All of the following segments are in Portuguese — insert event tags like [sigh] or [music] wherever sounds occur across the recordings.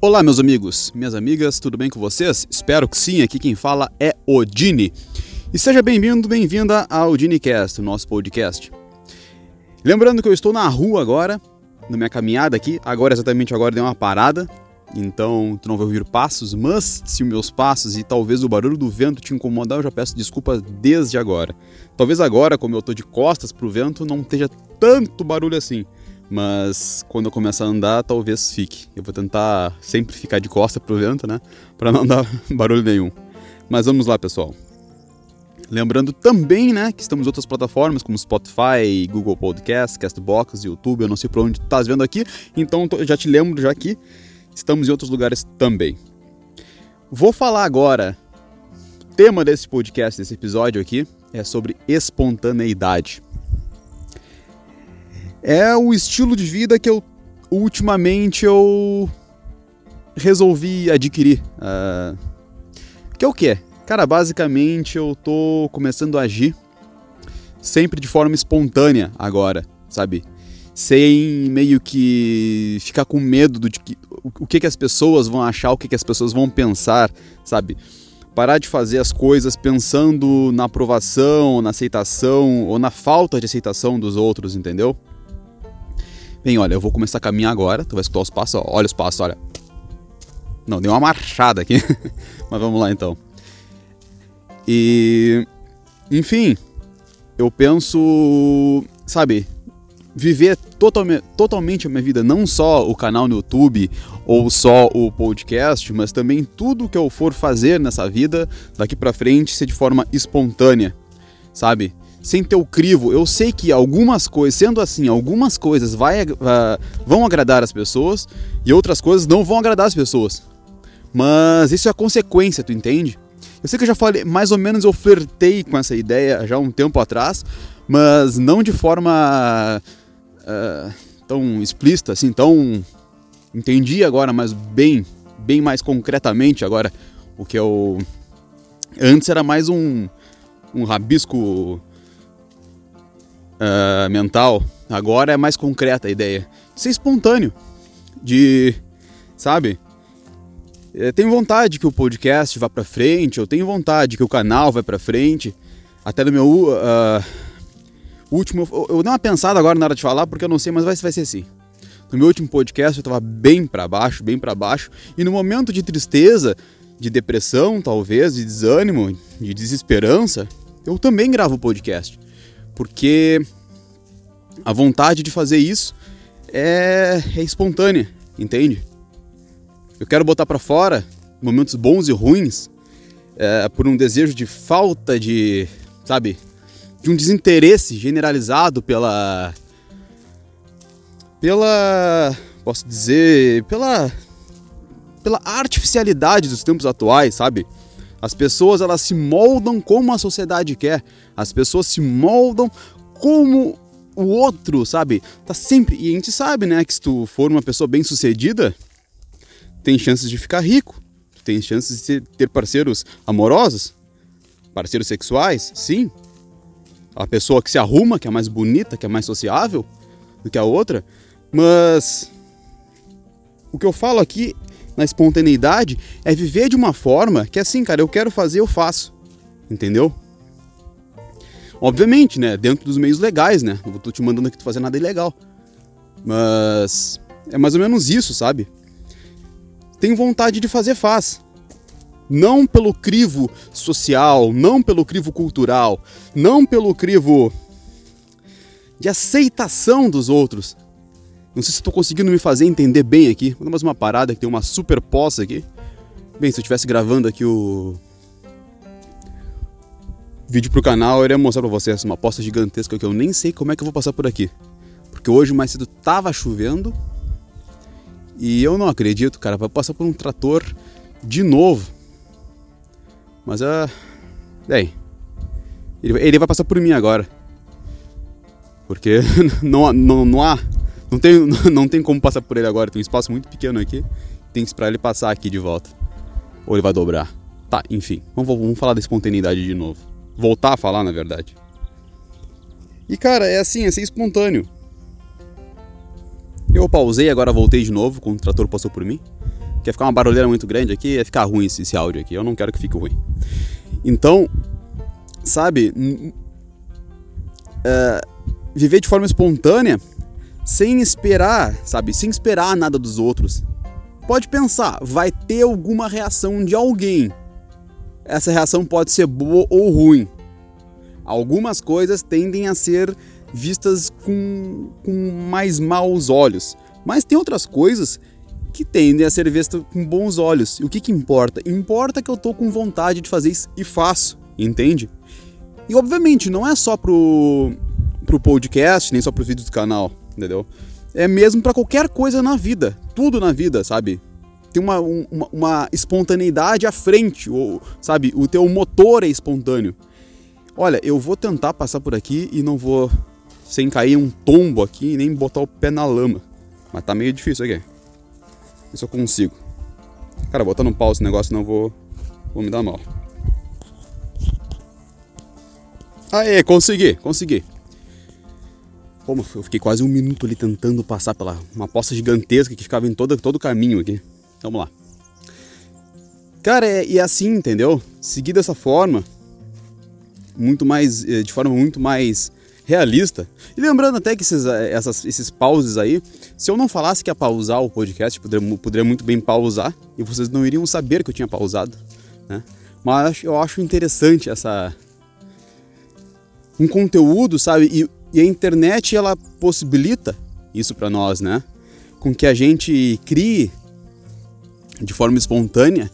Olá, meus amigos, minhas amigas, tudo bem com vocês? Espero que sim. Aqui quem fala é Odini. E seja bem-vindo, bem-vinda ao DiniCast, nosso podcast. Lembrando que eu estou na rua agora, na minha caminhada aqui. Agora, exatamente agora, deu uma parada. Então, tu não vai ouvir passos, mas se os meus passos e talvez o barulho do vento te incomodar, eu já peço desculpas desde agora. Talvez agora, como eu estou de costas pro vento, não esteja tanto barulho assim. Mas quando eu começar a andar, talvez fique. Eu vou tentar sempre ficar de costa pro vento, né? Para não [laughs] dar barulho nenhum. Mas vamos lá, pessoal. Lembrando também, né, que estamos em outras plataformas como Spotify, Google Podcast, Castbox, YouTube, eu não sei por onde tu estás vendo aqui, então já te lembro já que estamos em outros lugares também. Vou falar agora, o tema desse podcast, desse episódio aqui, é sobre espontaneidade é o estilo de vida que eu ultimamente eu resolvi adquirir. Uh, que é o que? Cara, basicamente eu tô começando a agir sempre de forma espontânea agora, sabe? Sem meio que ficar com medo do que, o que, que as pessoas vão achar, o que, que as pessoas vão pensar, sabe? Parar de fazer as coisas pensando na aprovação, na aceitação ou na falta de aceitação dos outros, entendeu? Bem, olha, eu vou começar a caminhar agora. Tu vai escutar os passos, ó. Olha os passos, olha. Não, deu uma marchada aqui. [laughs] Mas vamos lá então. E. Enfim, eu penso. Sabe? Viver totalmente, totalmente a minha vida, não só o canal no YouTube ou só o podcast, mas também tudo que eu for fazer nessa vida daqui para frente ser de forma espontânea, sabe? Sem ter o crivo. Eu sei que algumas coisas, sendo assim, algumas coisas vai, uh, vão agradar as pessoas e outras coisas não vão agradar as pessoas. Mas isso é consequência, tu entende? Eu sei que eu já falei, mais ou menos eu flertei com essa ideia já um tempo atrás, mas não de forma uh, tão explícita, assim, tão. Entendi agora, mas bem, bem mais concretamente agora o que eu. Antes era mais um, um rabisco uh, mental, agora é mais concreta a ideia. De ser espontâneo. De. Sabe? Eu tenho vontade que o podcast vá para frente, eu tenho vontade que o canal vá para frente. Até no meu uh, último. Eu dei uma pensada agora na hora de falar, porque eu não sei, mas vai, vai ser assim. No meu último podcast eu estava bem para baixo, bem para baixo, e no momento de tristeza, de depressão, talvez, de desânimo, de desesperança, eu também gravo podcast porque a vontade de fazer isso é, é espontânea, entende? Eu quero botar para fora momentos bons e ruins é, por um desejo de falta de, sabe, de um desinteresse generalizado pela, pela, posso dizer, pela, pela artificialidade dos tempos atuais, sabe? As pessoas elas se moldam como a sociedade quer. As pessoas se moldam como o outro, sabe? Tá sempre. E a gente sabe, né, que se tu for uma pessoa bem-sucedida, tem chances de ficar rico. Tem chances de ter parceiros amorosos, parceiros sexuais, sim. A pessoa que se arruma, que é mais bonita, que é mais sociável do que a outra, mas o que eu falo aqui na espontaneidade é viver de uma forma que assim, cara, eu quero fazer, eu faço. Entendeu? Obviamente, né? Dentro dos meios legais, né? Não tô te mandando aqui tu fazer nada ilegal. Mas é mais ou menos isso, sabe? Tenho vontade de fazer, faz. Não pelo crivo social, não pelo crivo cultural, não pelo crivo de aceitação dos outros, não sei se estou conseguindo me fazer entender bem aqui. Vou dar mais uma parada que tem uma super poça aqui. Bem, se eu estivesse gravando aqui o vídeo pro canal, eu iria mostrar pra vocês uma poça gigantesca que eu nem sei como é que eu vou passar por aqui. Porque hoje mais cedo tava chovendo e eu não acredito, cara, vai passar por um trator de novo. Mas é. Bem, ele vai passar por mim agora. Porque [laughs] não, não, não há não tem, [laughs] não tem como passar por ele agora, tem um espaço muito pequeno aqui. Tem que esperar ele passar aqui de volta. Ou ele vai dobrar. Tá, enfim. Vamos, vamos falar da espontaneidade de novo. Voltar a falar, na verdade. E cara, é assim, é ser espontâneo. Eu pausei, agora voltei de novo, quando o trator passou por mim. Quer ficar uma barulheira muito grande aqui, ia ficar ruim esse, esse áudio aqui. Eu não quero que fique ruim. Então, sabe, é, viver de forma espontânea, sem esperar, sabe, sem esperar nada dos outros. Pode pensar, vai ter alguma reação de alguém. Essa reação pode ser boa ou ruim. Algumas coisas tendem a ser vistas com, com mais maus olhos, mas tem outras coisas que tendem a ser vistas com bons olhos. E o que, que importa? Importa que eu tô com vontade de fazer isso e faço, entende? E obviamente não é só pro, pro podcast, nem só pro vídeo do canal, entendeu? É mesmo para qualquer coisa na vida, tudo na vida, sabe? Tem uma, uma, uma espontaneidade à frente, ou, sabe? O teu motor é espontâneo. Olha, eu vou tentar passar por aqui e não vou sem cair um tombo aqui nem botar o pé na lama. Mas tá meio difícil aqui. Isso eu consigo. Cara, botar no pau esse negócio, não vou, vou me dar mal. Aê, consegui, consegui. Como eu fiquei quase um minuto ali tentando passar pela uma poça gigantesca que ficava em todo, todo o caminho aqui. Vamos lá. Cara, é, e é assim, entendeu? Seguir dessa forma, muito mais, eh, de forma muito mais realista. E lembrando até que esses, eh, essas, esses pauses aí, se eu não falasse que ia pausar o podcast, poderia, poderia muito bem pausar e vocês não iriam saber que eu tinha pausado, né? Mas eu acho interessante essa, um conteúdo, sabe? E, e a internet ela possibilita isso para nós, né? Com que a gente crie de forma espontânea,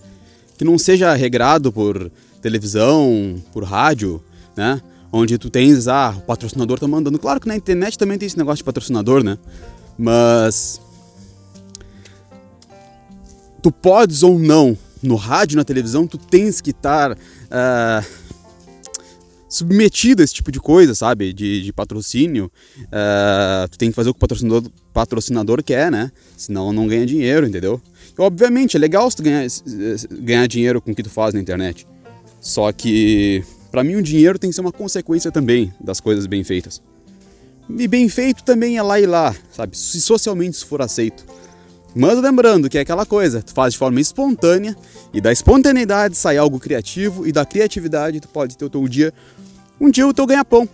que não seja regrado por televisão, por rádio, né? Onde tu tens, ah, o patrocinador tá mandando. Claro que na internet também tem esse negócio de patrocinador, né? Mas tu podes ou não, no rádio, na televisão, tu tens que estar uh, submetido a esse tipo de coisa, sabe? De, de patrocínio. Uh, tu tem que fazer o que o patrocinador, patrocinador quer, né? Senão não ganha dinheiro, entendeu? E, obviamente, é legal se tu ganhar, ganhar dinheiro com o que tu faz na internet. Só que, para mim, o dinheiro tem que ser uma consequência também das coisas bem feitas. E bem feito também é lá e lá, sabe? Se socialmente isso for aceito. Mas lembrando que é aquela coisa, tu faz de forma espontânea e da espontaneidade sai algo criativo e da criatividade tu pode ter o teu dia um dia o teu ganha-pão.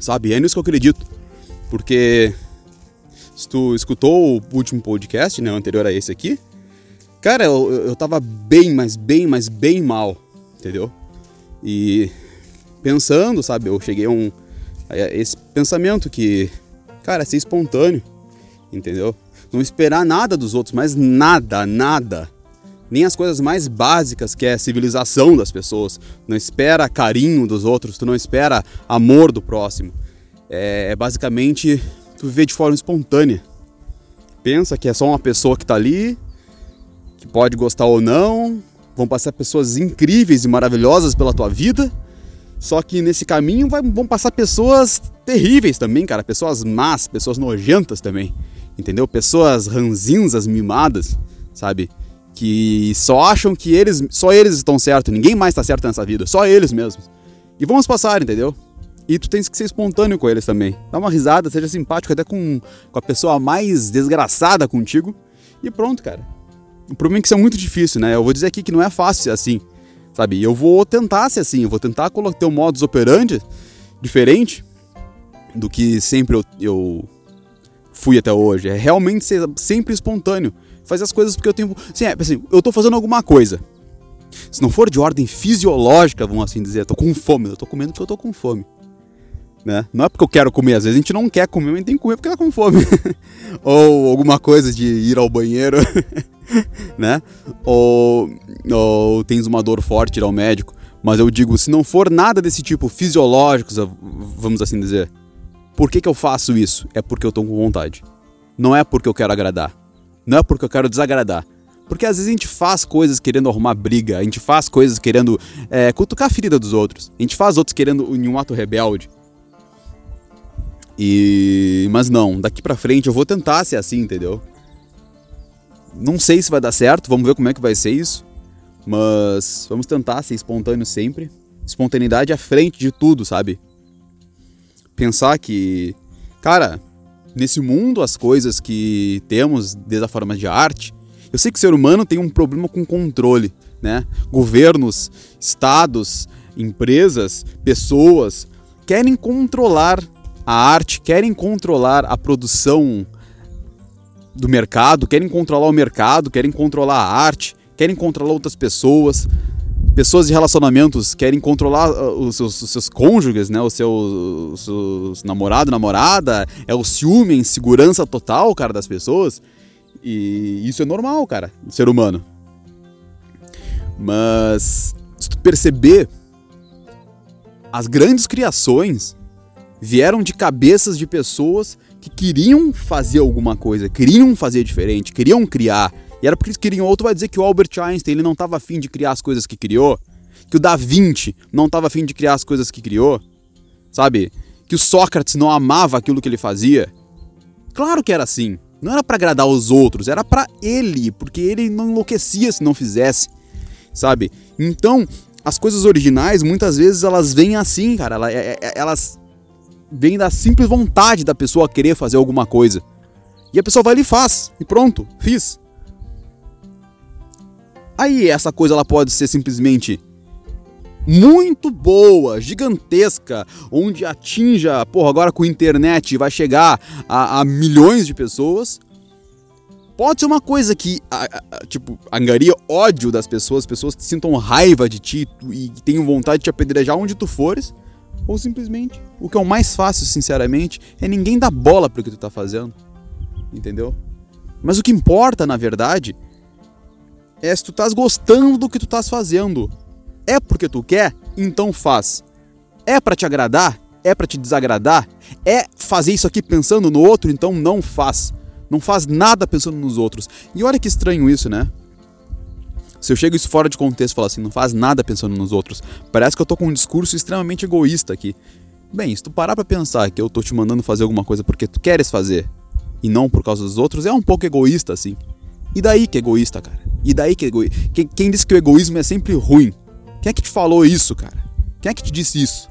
Sabe? É nisso que eu acredito. Porque se tu escutou o último podcast, né, o anterior a esse aqui, cara, eu, eu tava bem, mas bem, mas bem mal, entendeu? E pensando, sabe, eu cheguei a um a esse pensamento que, cara, é ser espontâneo, entendeu? Não esperar nada dos outros, mas nada, nada nem as coisas mais básicas que é a civilização das pessoas. Não espera carinho dos outros, tu não espera amor do próximo. É, é basicamente tu viver de forma espontânea. Pensa que é só uma pessoa que está ali, que pode gostar ou não, vão passar pessoas incríveis e maravilhosas pela tua vida. Só que nesse caminho vão passar pessoas terríveis também, cara. Pessoas más, pessoas nojentas também. Entendeu? Pessoas ranzinzas, mimadas, sabe? que só acham que eles, só eles estão certos, ninguém mais está certo nessa vida, só eles mesmos. E vamos passar, entendeu? E tu tens que ser espontâneo com eles também. Dá uma risada, seja simpático até com, com a pessoa mais desgraçada contigo. E pronto, cara. O problema é que isso é muito difícil, né? Eu vou dizer aqui que não é fácil ser assim, sabe? Eu vou tentar ser assim, eu vou tentar colocar um modus operandi diferente do que sempre eu, eu fui até hoje. É realmente ser sempre espontâneo fazer as coisas porque eu tenho. Assim, é, assim, eu tô fazendo alguma coisa. Se não for de ordem fisiológica, vamos assim dizer, eu tô com fome, eu tô comendo porque eu tô com fome. Né? Não é porque eu quero comer, às vezes a gente não quer comer, mas tem que comer porque tá com fome. [laughs] ou alguma coisa de ir ao banheiro, [laughs] né? Ou, ou tens uma dor forte, ir ao médico. Mas eu digo, se não for nada desse tipo fisiológico, vamos assim dizer, por que, que eu faço isso? É porque eu tô com vontade. Não é porque eu quero agradar. Não é porque eu quero desagradar. Porque às vezes a gente faz coisas querendo arrumar briga, a gente faz coisas querendo é, cutucar a ferida dos outros, a gente faz outros querendo em um ato rebelde. E. Mas não, daqui pra frente eu vou tentar ser assim, entendeu? Não sei se vai dar certo, vamos ver como é que vai ser isso. Mas vamos tentar ser espontâneo sempre. Espontaneidade à frente de tudo, sabe? Pensar que. Cara, nesse mundo as coisas que temos, desde a forma de arte, Eu sei que o ser humano tem um problema com controle, né? Governos, estados, empresas, pessoas querem controlar a arte, querem controlar a produção do mercado, querem controlar o mercado, querem controlar a arte, querem controlar outras pessoas. Pessoas de relacionamentos querem controlar uh, os seus, os seus cônjuges, né? Os seus, seus namorado, namorada. É o ciúme, a insegurança total, cara, das pessoas. E isso é normal, cara, do ser humano. Mas se tu perceber, as grandes criações vieram de cabeças de pessoas que queriam fazer alguma coisa, queriam fazer diferente, queriam criar. E era porque eles queriam. Ou tu vai dizer que o Albert Einstein ele não estava afim de criar as coisas que criou, que o Da Vinci não estava afim de criar as coisas que criou, sabe? Que o Sócrates não amava aquilo que ele fazia. Claro que era assim. Não era para agradar os outros, era para ele, porque ele não enlouquecia se não fizesse, sabe? Então, as coisas originais, muitas vezes, elas vêm assim, cara. É, é, elas vêm da simples vontade da pessoa querer fazer alguma coisa. E a pessoa vai ali e faz. E pronto, fiz. Aí essa coisa ela pode ser simplesmente muito boa, gigantesca, onde atinja, porra, agora com a internet vai chegar a, a milhões de pessoas. Pode ser uma coisa que, a, a, tipo, angaria ódio das pessoas, pessoas que sintam raiva de ti e tenham vontade de te apedrejar onde tu fores. Ou simplesmente, o que é o mais fácil, sinceramente, é ninguém dar bola pro que tu tá fazendo. Entendeu? Mas o que importa, na verdade, é se tu estás gostando do que tu estás fazendo. É porque tu quer? Então faz. É para te agradar? É para te desagradar? É fazer isso aqui pensando no outro? Então não faz. Não faz nada pensando nos outros. E olha que estranho isso, né? Se eu chego isso fora de contexto e falo assim, não faz nada pensando nos outros, parece que eu tô com um discurso extremamente egoísta aqui. Bem, se tu parar pra pensar que eu tô te mandando fazer alguma coisa porque tu queres fazer e não por causa dos outros, é um pouco egoísta assim. E daí que é egoísta, cara? E daí que é egoísta? Quem, quem disse que o egoísmo é sempre ruim? Quem é que te falou isso, cara? Quem é que te disse isso?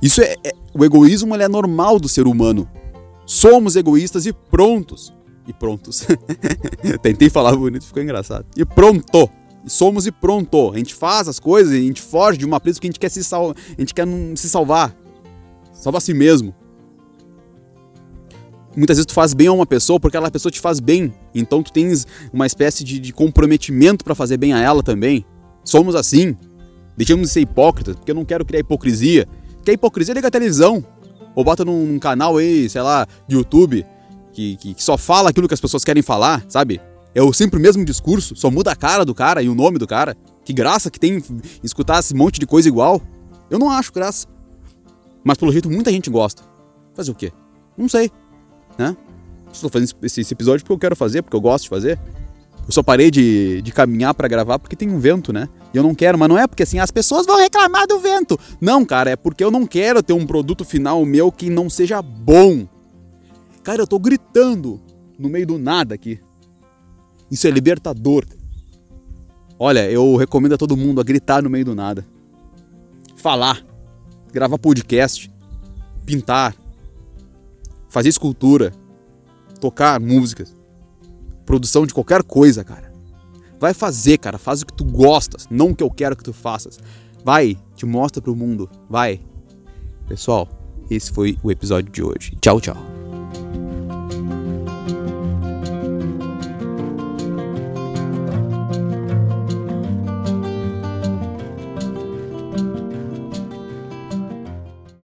Isso é, é o egoísmo é normal do ser humano. Somos egoístas e prontos. E prontos. [laughs] Tentei falar bonito, ficou engraçado. E pronto. Somos e pronto. A gente faz as coisas, a gente foge de uma presa porque a gente quer se salvar, a gente quer se salvar. Salvar a si mesmo muitas vezes tu faz bem a uma pessoa porque aquela pessoa te faz bem. Então tu tens uma espécie de, de comprometimento para fazer bem a ela também. Somos assim. Deixamos de ser hipócritas, porque eu não quero criar hipocrisia. Quer hipocrisia, liga a televisão. Ou bota num, num canal aí, sei lá, de YouTube, que, que, que, só fala aquilo que as pessoas querem falar, sabe? É o sempre o mesmo discurso, só muda a cara do cara e o nome do cara. Que graça que tem escutar esse monte de coisa igual. Eu não acho graça. Mas pelo jeito muita gente gosta. Fazer o quê? Não sei né? Estou fazendo esse, episódio porque eu quero fazer, porque eu gosto de fazer. Eu só parei de, de caminhar para gravar porque tem um vento, né? E eu não quero, mas não é porque assim as pessoas vão reclamar do vento. Não, cara, é porque eu não quero ter um produto final meu que não seja bom. Cara, eu tô gritando no meio do nada aqui. Isso é libertador. Olha, eu recomendo a todo mundo a gritar no meio do nada. Falar, gravar podcast, pintar, fazer escultura, tocar músicas, produção de qualquer coisa, cara. Vai fazer, cara, faz o que tu gostas, não o que eu quero que tu faças. Vai, te mostra pro mundo, vai. Pessoal, esse foi o episódio de hoje. Tchau, tchau.